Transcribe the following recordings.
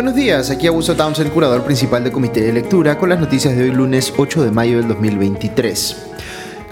Buenos días, aquí Augusto Townsend, curador principal del Comité de Lectura, con las noticias de hoy lunes 8 de mayo del 2023.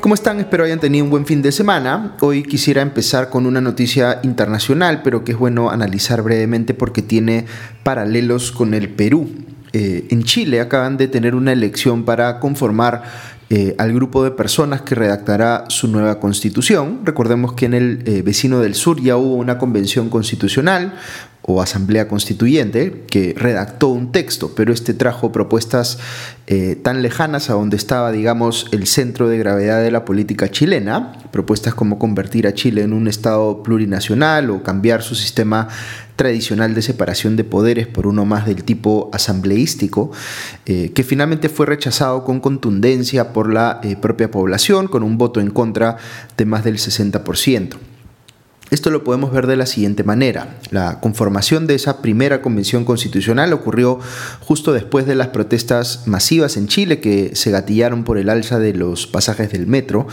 ¿Cómo están? Espero hayan tenido un buen fin de semana. Hoy quisiera empezar con una noticia internacional, pero que es bueno analizar brevemente porque tiene paralelos con el Perú. Eh, en Chile acaban de tener una elección para conformar eh, al grupo de personas que redactará su nueva constitución. Recordemos que en el eh, vecino del sur ya hubo una convención constitucional, o Asamblea Constituyente, que redactó un texto, pero este trajo propuestas eh, tan lejanas a donde estaba, digamos, el centro de gravedad de la política chilena, propuestas como convertir a Chile en un Estado plurinacional o cambiar su sistema tradicional de separación de poderes por uno más del tipo asambleístico, eh, que finalmente fue rechazado con contundencia por la eh, propia población, con un voto en contra de más del 60%. Esto lo podemos ver de la siguiente manera. La conformación de esa primera convención constitucional ocurrió justo después de las protestas masivas en Chile que se gatillaron por el alza de los pasajes del metro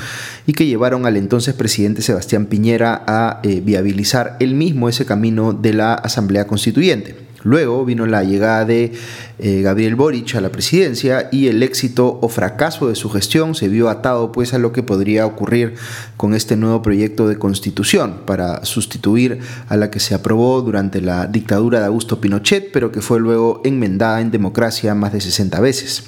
y que llevaron al entonces presidente Sebastián Piñera a eh, viabilizar él mismo ese camino de la Asamblea Constituyente. Luego vino la llegada de eh, Gabriel Boric a la presidencia y el éxito o fracaso de su gestión se vio atado pues a lo que podría ocurrir con este nuevo proyecto de constitución para sustituir a la que se aprobó durante la dictadura de Augusto Pinochet, pero que fue luego enmendada en democracia más de 60 veces.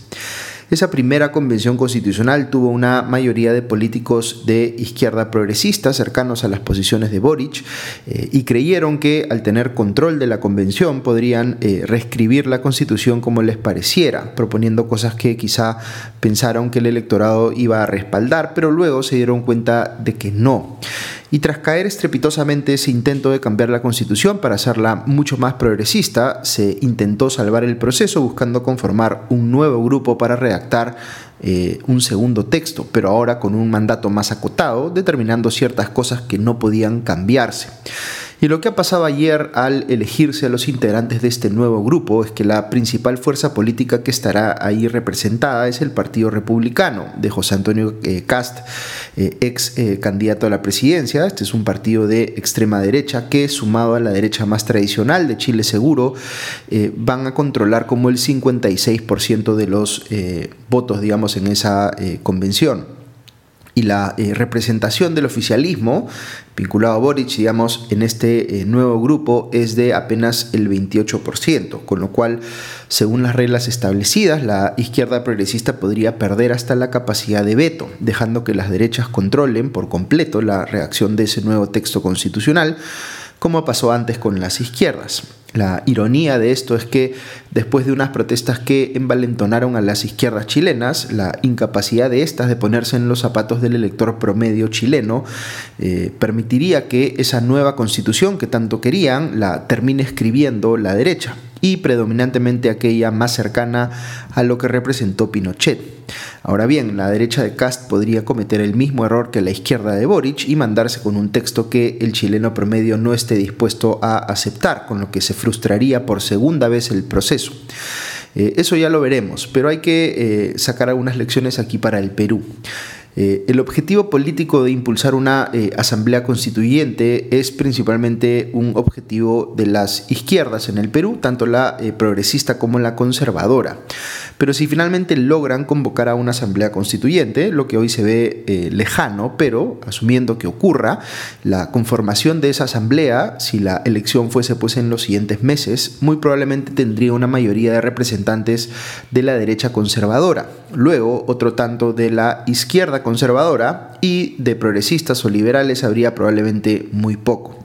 Esa primera convención constitucional tuvo una mayoría de políticos de izquierda progresista cercanos a las posiciones de Boric eh, y creyeron que al tener control de la convención podrían eh, reescribir la constitución como les pareciera, proponiendo cosas que quizá pensaron que el electorado iba a respaldar, pero luego se dieron cuenta de que no y tras caer estrepitosamente ese intento de cambiar la constitución para hacerla mucho más progresista, se intentó salvar el proceso buscando conformar un nuevo grupo para redactar eh, un segundo texto, pero ahora con un mandato más acotado, determinando ciertas cosas que no podían cambiarse. Y lo que ha pasado ayer al elegirse a los integrantes de este nuevo grupo es que la principal fuerza política que estará ahí representada es el Partido Republicano de José Antonio eh, Cast, eh, ex eh, candidato a la presidencia. Este es un partido de extrema derecha que, sumado a la derecha más tradicional de Chile Seguro, van a controlar como el 56% de los votos, digamos, en esa convención y la eh, representación del oficialismo vinculado a Boric, digamos, en este eh, nuevo grupo es de apenas el 28%, con lo cual, según las reglas establecidas, la izquierda progresista podría perder hasta la capacidad de veto, dejando que las derechas controlen por completo la reacción de ese nuevo texto constitucional, como pasó antes con las izquierdas. La ironía de esto es que después de unas protestas que envalentonaron a las izquierdas chilenas, la incapacidad de estas de ponerse en los zapatos del elector promedio chileno eh, permitiría que esa nueva constitución que tanto querían la termine escribiendo la derecha y predominantemente aquella más cercana a lo que representó Pinochet. Ahora bien, la derecha de Cast podría cometer el mismo error que la izquierda de Boric y mandarse con un texto que el chileno promedio no esté dispuesto a aceptar, con lo que se frustraría por segunda vez el proceso. Eh, eso ya lo veremos, pero hay que eh, sacar algunas lecciones aquí para el Perú. Eh, el objetivo político de impulsar una eh, asamblea constituyente es principalmente un objetivo de las izquierdas en el Perú, tanto la eh, progresista como la conservadora. Pero si finalmente logran convocar a una asamblea constituyente, lo que hoy se ve lejano, pero asumiendo que ocurra, la conformación de esa asamblea, si la elección fuese pues en los siguientes meses, muy probablemente tendría una mayoría de representantes de la derecha conservadora, luego otro tanto de la izquierda conservadora y de progresistas o liberales habría probablemente muy poco.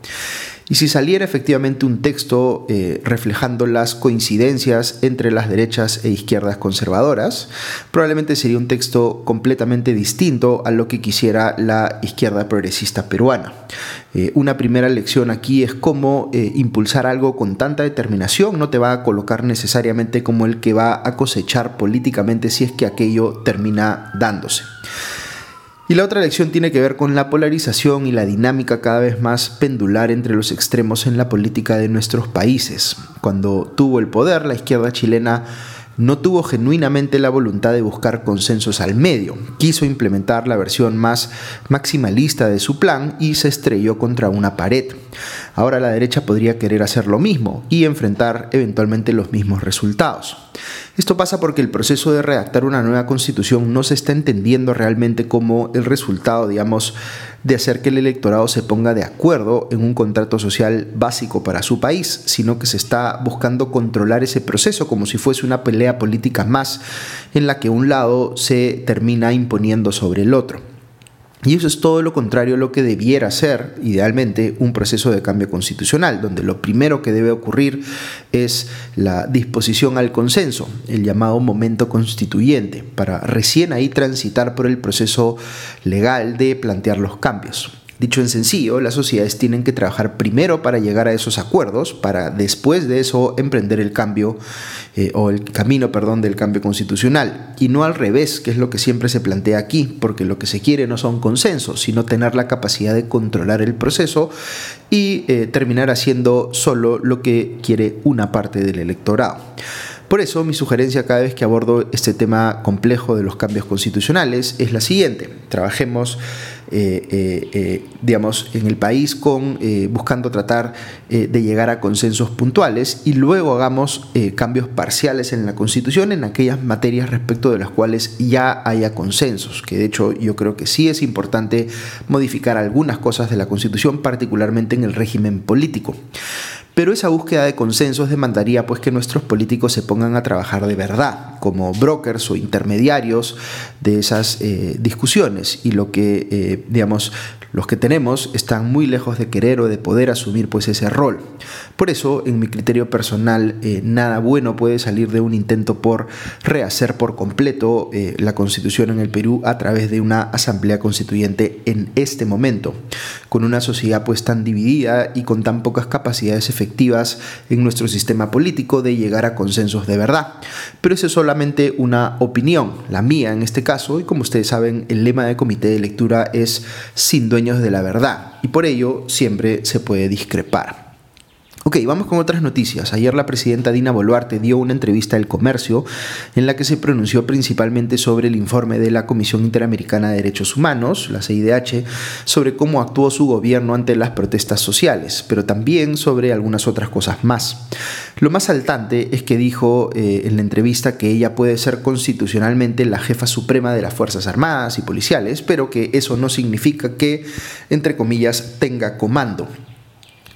Y si saliera efectivamente un texto eh, reflejando las coincidencias entre las derechas e izquierdas conservadoras, probablemente sería un texto completamente distinto a lo que quisiera la izquierda progresista peruana. Eh, una primera lección aquí es cómo eh, impulsar algo con tanta determinación no te va a colocar necesariamente como el que va a cosechar políticamente si es que aquello termina dándose. Y la otra lección tiene que ver con la polarización y la dinámica cada vez más pendular entre los extremos en la política de nuestros países. Cuando tuvo el poder, la izquierda chilena no tuvo genuinamente la voluntad de buscar consensos al medio. Quiso implementar la versión más maximalista de su plan y se estrelló contra una pared. Ahora la derecha podría querer hacer lo mismo y enfrentar eventualmente los mismos resultados. Esto pasa porque el proceso de redactar una nueva constitución no se está entendiendo realmente como el resultado, digamos, de hacer que el electorado se ponga de acuerdo en un contrato social básico para su país, sino que se está buscando controlar ese proceso como si fuese una pelea política más en la que un lado se termina imponiendo sobre el otro. Y eso es todo lo contrario a lo que debiera ser, idealmente, un proceso de cambio constitucional, donde lo primero que debe ocurrir es la disposición al consenso, el llamado momento constituyente, para recién ahí transitar por el proceso legal de plantear los cambios. Dicho en sencillo, las sociedades tienen que trabajar primero para llegar a esos acuerdos, para después de eso emprender el cambio eh, o el camino, perdón, del cambio constitucional. Y no al revés, que es lo que siempre se plantea aquí, porque lo que se quiere no son consensos, sino tener la capacidad de controlar el proceso y eh, terminar haciendo solo lo que quiere una parte del electorado. Por eso mi sugerencia cada vez que abordo este tema complejo de los cambios constitucionales es la siguiente. Trabajemos digamos, en el país con, buscando tratar de llegar a consensos puntuales y luego hagamos cambios parciales en la Constitución en aquellas materias respecto de las cuales ya haya consensos, que de hecho yo creo que sí es importante modificar algunas cosas de la Constitución, particularmente en el régimen político. Pero esa búsqueda de consensos demandaría pues que nuestros políticos se pongan a trabajar de verdad, como brokers o intermediarios de esas eh, discusiones. Y lo que, eh, digamos, los que tenemos están muy lejos de querer o de poder asumir pues ese rol. Por eso, en mi criterio personal, eh, nada bueno puede salir de un intento por rehacer por completo la constitución en el Perú a través de una asamblea constituyente en este momento, con una sociedad pues tan dividida y con tan pocas capacidades efectivas en nuestro sistema político de llegar a consensos de verdad. Pero eso es solamente una opinión, la mía en este caso, y como ustedes saben, el lema del comité de lectura es sin dueño de la verdad y por ello siempre se puede discrepar. Ok, vamos con otras noticias. Ayer la presidenta Dina Boluarte dio una entrevista al comercio en la que se pronunció principalmente sobre el informe de la Comisión Interamericana de Derechos Humanos, la CIDH, sobre cómo actuó su gobierno ante las protestas sociales, pero también sobre algunas otras cosas más. Lo más saltante es que dijo eh, en la entrevista que ella puede ser constitucionalmente la jefa suprema de las Fuerzas Armadas y policiales, pero que eso no significa que, entre comillas, tenga comando.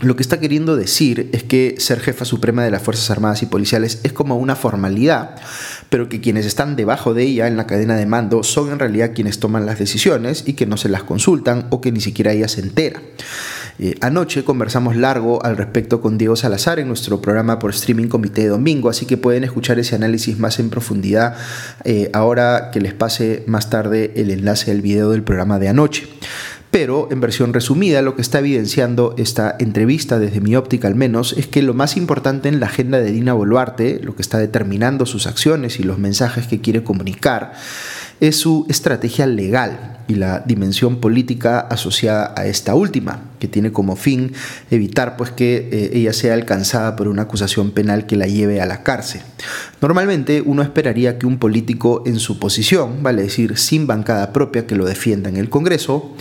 Lo que está queriendo decir es que ser jefa suprema de las Fuerzas Armadas y Policiales es como una formalidad, pero que quienes están debajo de ella en la cadena de mando son en realidad quienes toman las decisiones y que no se las consultan o que ni siquiera ella se entera. Eh, anoche conversamos largo al respecto con Diego Salazar en nuestro programa por streaming Comité de Domingo, así que pueden escuchar ese análisis más en profundidad eh, ahora que les pase más tarde el enlace del video del programa de anoche. Pero en versión resumida, lo que está evidenciando esta entrevista, desde mi óptica al menos, es que lo más importante en la agenda de Dina Boluarte, lo que está determinando sus acciones y los mensajes que quiere comunicar, es su estrategia legal y la dimensión política asociada a esta última, que tiene como fin evitar pues que eh, ella sea alcanzada por una acusación penal que la lleve a la cárcel. Normalmente uno esperaría que un político en su posición, vale decir, sin bancada propia que lo defienda en el Congreso,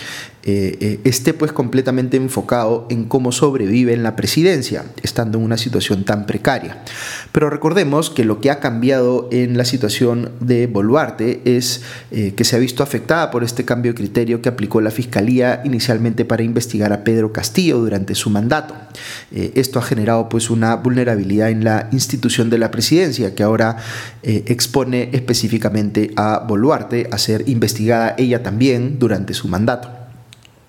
eh, eh, esté pues completamente enfocado en cómo sobrevive en la presidencia, estando en una situación tan precaria. Pero recordemos que lo que ha cambiado en la situación de Boluarte es que se ha visto afectada por este cambio de criterio que aplicó la Fiscalía inicialmente para investigar a Pedro Castillo durante su mandato. Eh, esto ha generado pues una vulnerabilidad en la institución de la presidencia que ahora eh, expone específicamente a Boluarte a ser investigada ella también durante su mandato.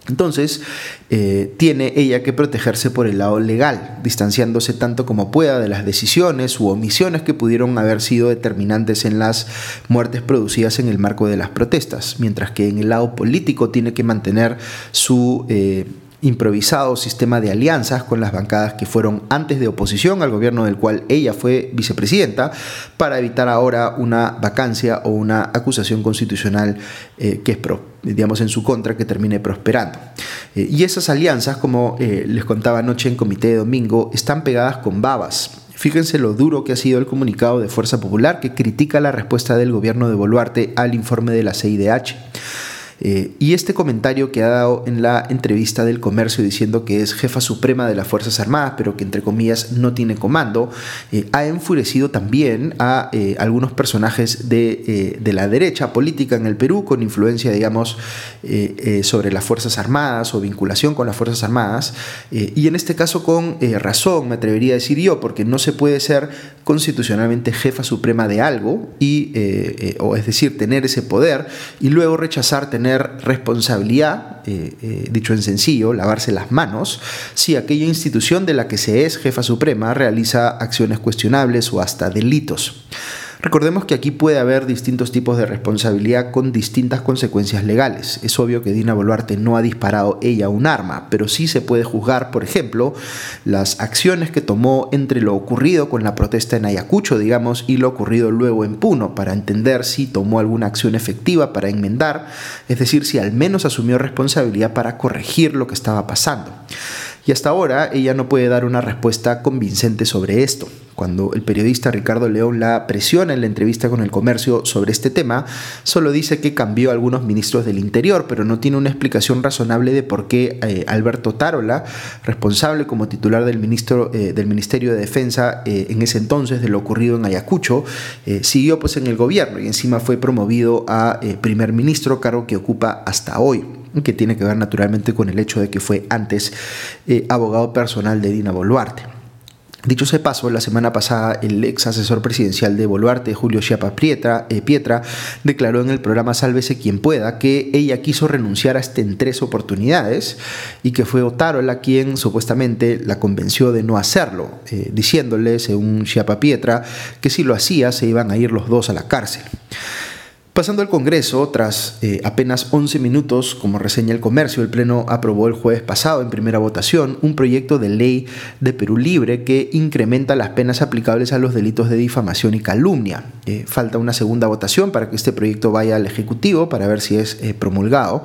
Entonces, eh, tiene ella que protegerse por el lado legal, distanciándose tanto como pueda de las decisiones u omisiones que pudieron haber sido determinantes en las muertes producidas en el marco de las protestas, mientras que en el lado político tiene que mantener su... Eh, improvisado sistema de alianzas con las bancadas que fueron antes de oposición al gobierno del cual ella fue vicepresidenta para evitar ahora una vacancia o una acusación constitucional eh, que es digamos en su contra que termine prosperando. Eh, y esas alianzas, como eh, les contaba anoche en comité de domingo, están pegadas con babas. Fíjense lo duro que ha sido el comunicado de Fuerza Popular que critica la respuesta del gobierno de Boluarte al informe de la CIDH. Eh, y este comentario que ha dado en la entrevista del comercio diciendo que es jefa suprema de las Fuerzas Armadas, pero que entre comillas no tiene comando, eh, ha enfurecido también a eh, algunos personajes de, de, la derecha política en el Perú con influencia, digamos, sobre las Fuerzas Armadas o vinculación con las Fuerzas Armadas. y en este caso con razón, me atrevería a decir yo, porque no se puede ser constitucionalmente jefa suprema de algo, y, o es decir, tener ese poder y luego rechazar tener responsabilidad, eh, eh, dicho en sencillo, lavarse las manos, si aquella institución de la que se es jefa suprema realiza acciones cuestionables o hasta delitos. Recordemos que aquí puede haber distintos tipos de responsabilidad con distintas consecuencias legales. Es obvio que Dina Boluarte no ha disparado ella un arma, pero sí se puede juzgar, por ejemplo, las acciones que tomó entre lo ocurrido con la protesta en Ayacucho, digamos, y lo ocurrido luego en Puno, para entender si tomó alguna acción efectiva para enmendar, es decir, si al menos asumió responsabilidad para corregir lo que estaba pasando. Y hasta ahora ella no puede dar una respuesta convincente sobre esto. Cuando el periodista Ricardo León la presiona en la entrevista con el comercio sobre este tema, solo dice que cambió a algunos ministros del Interior, pero no tiene una explicación razonable de por qué eh, Alberto Tarola, responsable como titular del, ministro, eh, del Ministerio de Defensa eh, en ese entonces de lo ocurrido en Ayacucho, siguió pues en el gobierno y encima fue promovido a primer ministro, cargo que ocupa hasta hoy que tiene que ver naturalmente con el hecho de que fue antes eh, abogado personal de Dina Boluarte. Dicho ese paso, la semana pasada el ex asesor presidencial de Boluarte, Julio Chiapa Pietra, eh, Pietra, declaró en el programa Sálvese quien pueda que ella quiso renunciar hasta en tres oportunidades y que fue Otárola quien supuestamente la convenció de no hacerlo, eh, diciéndole, según Chiapa Pietra, que si lo hacía se iban a ir los dos a la cárcel. Pasando al Congreso, tras eh, apenas 11 minutos, como reseña el comercio, el Pleno aprobó el jueves pasado en primera votación un proyecto de ley de Perú Libre que incrementa las penas aplicables a los delitos de difamación y calumnia. Eh, falta una segunda votación para que este proyecto vaya al Ejecutivo para ver si es eh, promulgado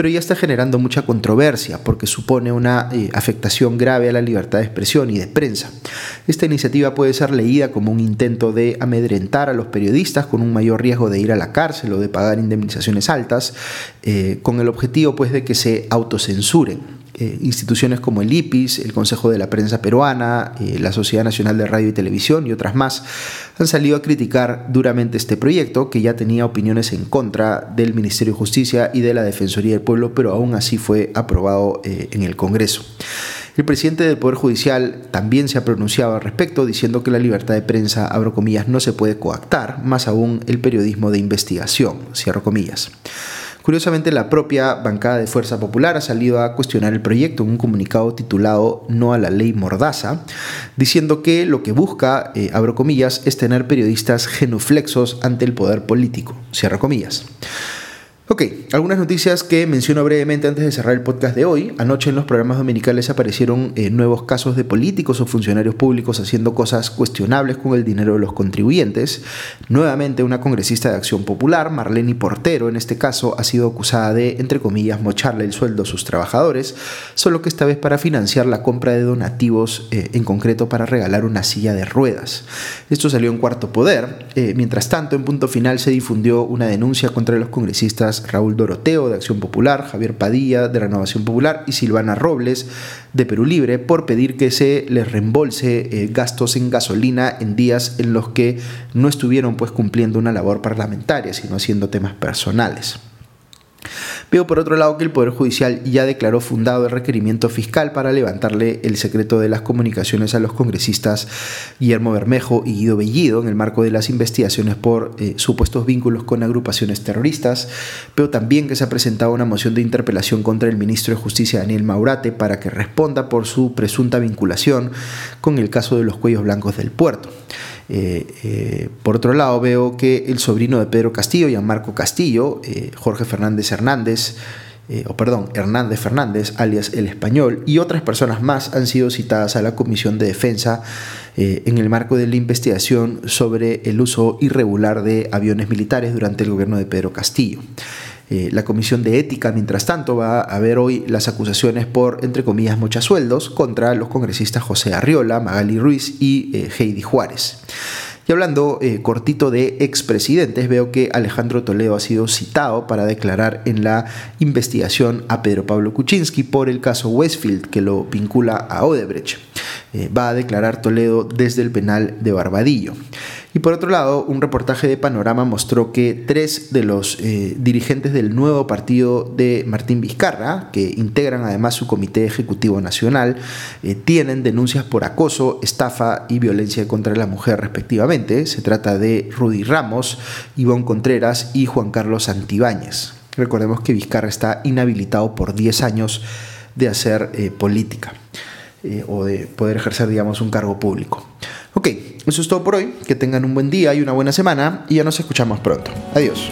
pero ya está generando mucha controversia porque supone una eh, afectación grave a la libertad de expresión y de prensa. Esta iniciativa puede ser leída como un intento de amedrentar a los periodistas con un mayor riesgo de ir a la cárcel o de pagar indemnizaciones altas, eh, con el objetivo pues de que se autocensuren. Eh, instituciones como el IPIS, el Consejo de la Prensa Peruana, eh, la Sociedad Nacional de Radio y Televisión y otras más han salido a criticar duramente este proyecto que ya tenía opiniones en contra del Ministerio de Justicia y de la Defensoría del Pueblo, pero aún así fue aprobado eh, en el Congreso. El presidente del Poder Judicial también se ha pronunciado al respecto, diciendo que la libertad de prensa, abro no se puede coactar, más aún el periodismo de investigación, cierro comillas. Curiosamente, la propia bancada de Fuerza Popular ha salido a cuestionar el proyecto en un comunicado titulado No a la ley Mordaza, diciendo que lo que busca, eh, abro comillas, es tener periodistas genuflexos ante el poder político, cierro comillas. Ok, algunas noticias que menciono brevemente antes de cerrar el podcast de hoy. Anoche en los programas dominicales aparecieron eh, nuevos casos de políticos o funcionarios públicos haciendo cosas cuestionables con el dinero de los contribuyentes. Nuevamente una congresista de Acción Popular, Marlene Portero en este caso, ha sido acusada de, entre comillas, mocharle el sueldo a sus trabajadores, solo que esta vez para financiar la compra de donativos, eh, en concreto para regalar una silla de ruedas. Esto salió en cuarto poder. Eh, mientras tanto, en punto final se difundió una denuncia contra los congresistas Raúl Doroteo de Acción Popular, Javier Padilla de Renovación Popular y Silvana Robles de Perú Libre por pedir que se les reembolse eh, gastos en gasolina en días en los que no estuvieron pues cumpliendo una labor parlamentaria, sino haciendo temas personales. Veo por otro lado que el Poder Judicial ya declaró fundado el requerimiento fiscal para levantarle el secreto de las comunicaciones a los congresistas Guillermo Bermejo y Guido Bellido en el marco de las investigaciones por eh, supuestos vínculos con agrupaciones terroristas. Veo también que se ha presentado una moción de interpelación contra el ministro de Justicia Daniel Maurate para que responda por su presunta vinculación con el caso de los cuellos blancos del puerto. Eh, eh, por otro lado, veo que el sobrino de Pedro Castillo, Gianmarco Castillo, eh, Jorge Fernández Hernández, o perdón, Hernández Fernández, alias el español, y otras personas más han sido citadas a la Comisión de Defensa en el marco de la investigación sobre el uso irregular de aviones militares durante el gobierno de Pedro Castillo. La Comisión de Ética, mientras tanto, va a ver hoy las acusaciones por, entre comillas, mochasueldos contra los congresistas José Arriola, Magali Ruiz y Heidi Juárez. Y hablando eh, cortito de expresidentes, veo que Alejandro Toledo ha sido citado para declarar en la investigación a Pedro Pablo Kuczynski por el caso Westfield que lo vincula a Odebrecht. Eh, va a declarar Toledo desde el penal de Barbadillo. Y por otro lado, un reportaje de Panorama mostró que tres de los eh, dirigentes del nuevo partido de Martín Vizcarra, que integran además su comité ejecutivo nacional, eh, tienen denuncias por acoso, estafa y violencia contra la mujer respectivamente. Se trata de Rudy Ramos, Ivonne Contreras y Juan Carlos Santibáñez. Recordemos que Vizcarra está inhabilitado por 10 años de hacer política. Eh, o de poder ejercer, digamos, un cargo público. Ok, eso es todo por hoy. Que tengan un buen día y una buena semana y ya nos escuchamos pronto. Adiós.